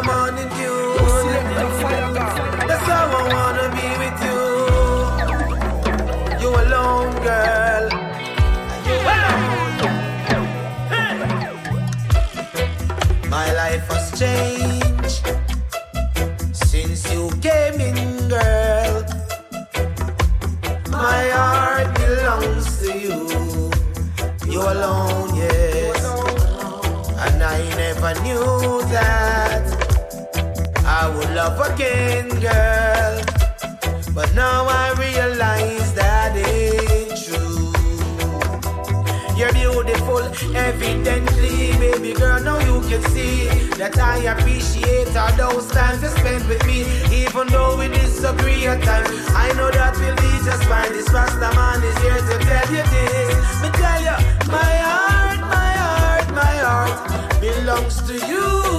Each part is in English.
the morning dew. That's how I wanna be with you. You alone, girl. You alone. My life has changed since you came in, girl. My heart belongs to you. You alone, yes. And I never knew that love again, girl. But now I realize that it's true. You're beautiful, evidently, baby girl. Now you can see that I appreciate all those times you spent with me, even though we disagree at times. I know that we'll be just fine. This Rasta man is here to tell you this. Me tell you, my heart, my heart, my heart belongs to you.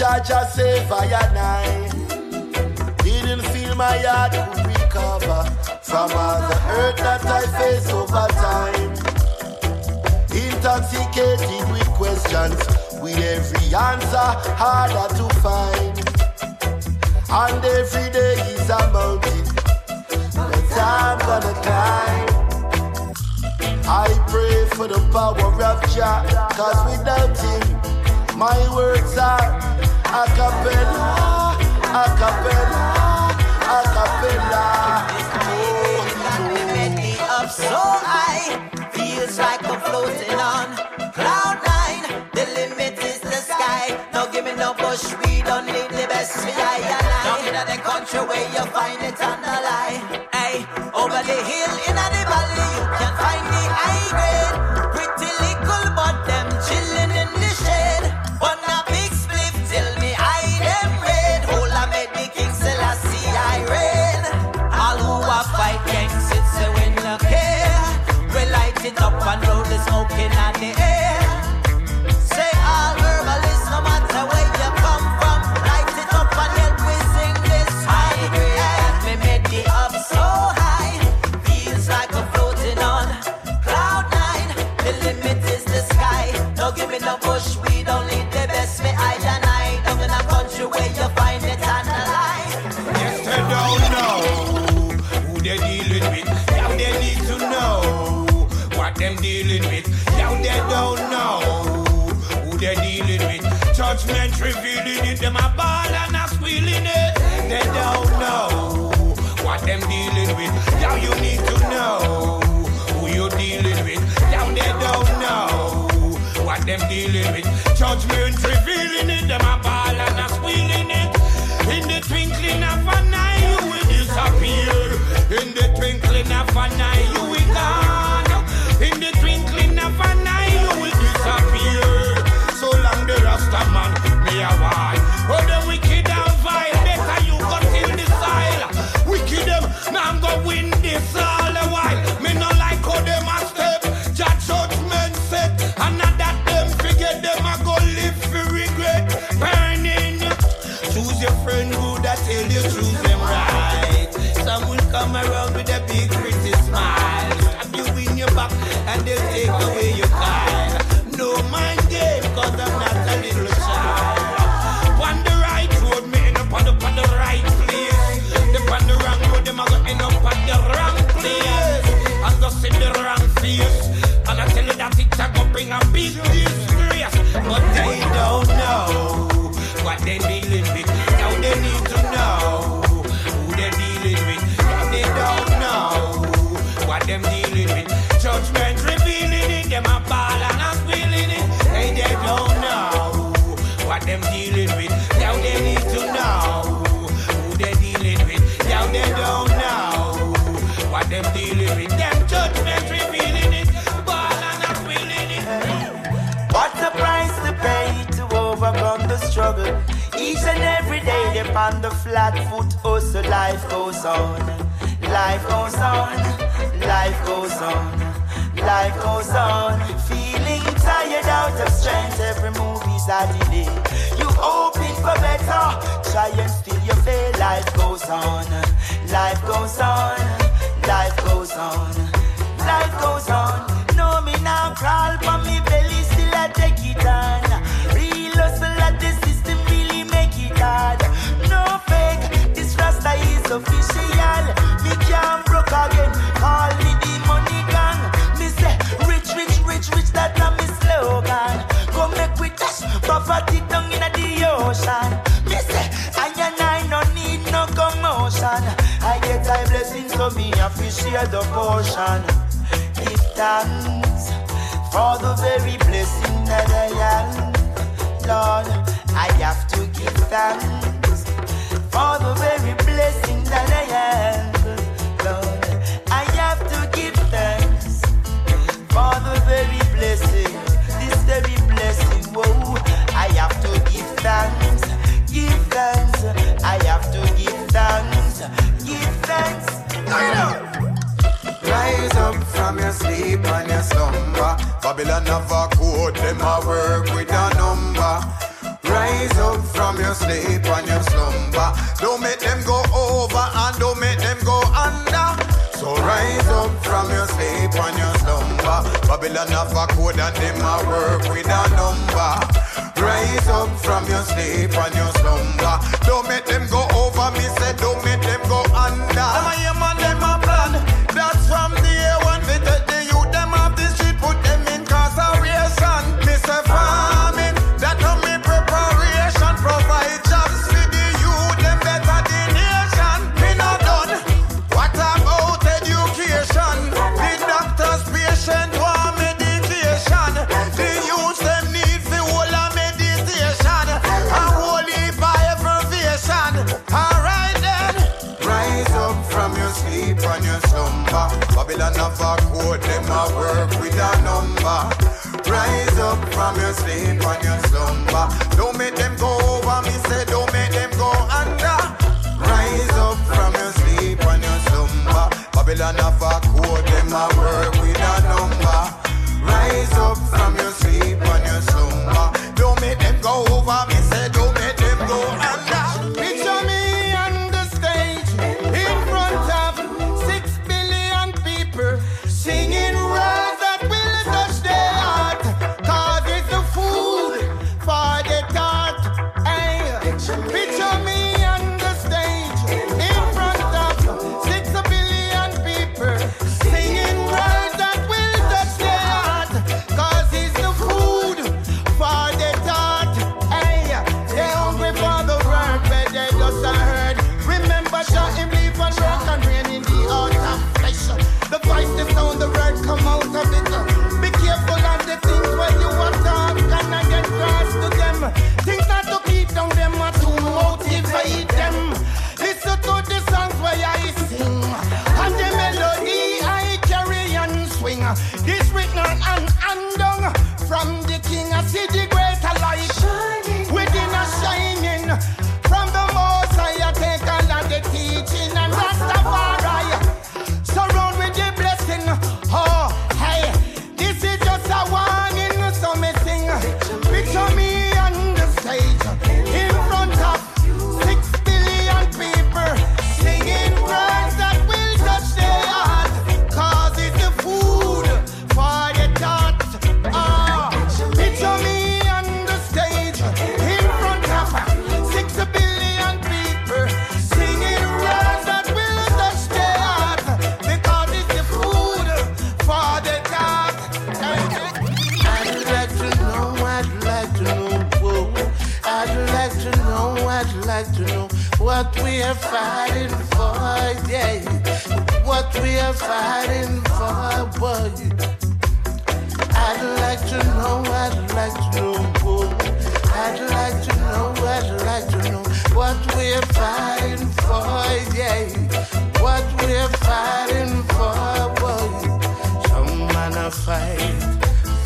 Jah Jah saved I and I. Didn't feel my heart could recover from all the hurt that I faced over time. Intoxicated with questions, with every answer harder to find. And every day is a mountain that I'm gonna climb. I pray for the power of Jah, cause without him, my words are a cappella, a cappella, a cappella. me up so high. Like I'm floating on cloud nine. The limit is the sky. Now give me no bush, we don't need the best. Me I and I. Now in the country where you find it on the line. Smoke eh? Judgment revealing it. Them a ball and a squealing it. They don't know what them dealing with. Now you need to know who you're dealing with. Now they don't know what them dealing with. Judgment revealing it. Them a ball and a squealing it. In the twinkling of an eye, you will disappear. In the twinkling of an eye, you will on the flat foot, oh so life goes on. Life goes on, life goes on. life goes on. Feeling tired out of strength, every move is a delay. You hoping for better, try and still you fail. Life goes on, life goes on, life goes on, life goes on. No me now crawl, but me belly still I take it on. Official. Me can't broke again, call me the money gang. Rich, rich, rich, rich, me slogan. Make we ocean. I and I no need no commotion. I get blessings, so me the portion. Give thanks for the very blessing that I am. Lord, I have to give thanks for the very blessing that I am. Lord, I have to give thanks for the very blessing, this very blessing. Whoa, I have to give thanks, give thanks. I have to give thanks, give thanks. Rise up from your sleep and your slumber. Babylon have a code, them a work with a number. Rise up from your sleep and your slumber. Don't make them go over and don't make them go under. So rise up from your sleep and your slumber. Babylon have a code and them a work with a number. Rise up from your sleep and your slumber. Don't are fighting for, yeah. What we are fighting for, boy. I'd like to know, I'd like to know, whoa. I'd like to know, I'd like to know what we're fighting for, yeah. What we're fighting for, boy. Some man a fight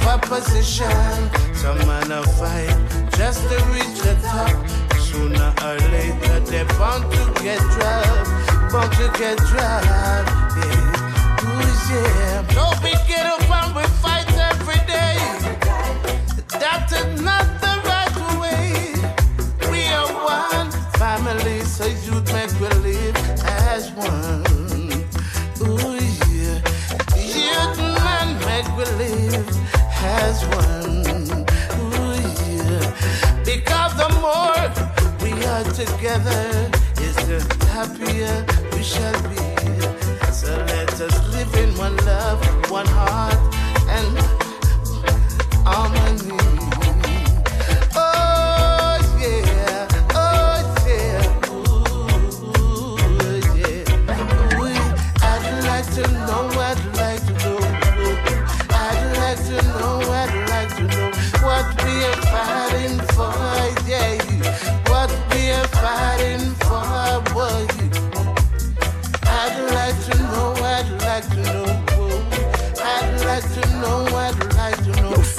for position, some man a fight just to reach the top sooner or later they're bound to get dropped, bound to get dropped. Yeah. Ooh, yeah. Don't be get up and we fight every day. That is not the right way. We are one family, so you'd make we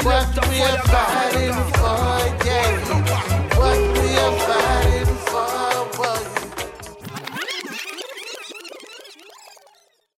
Like to know,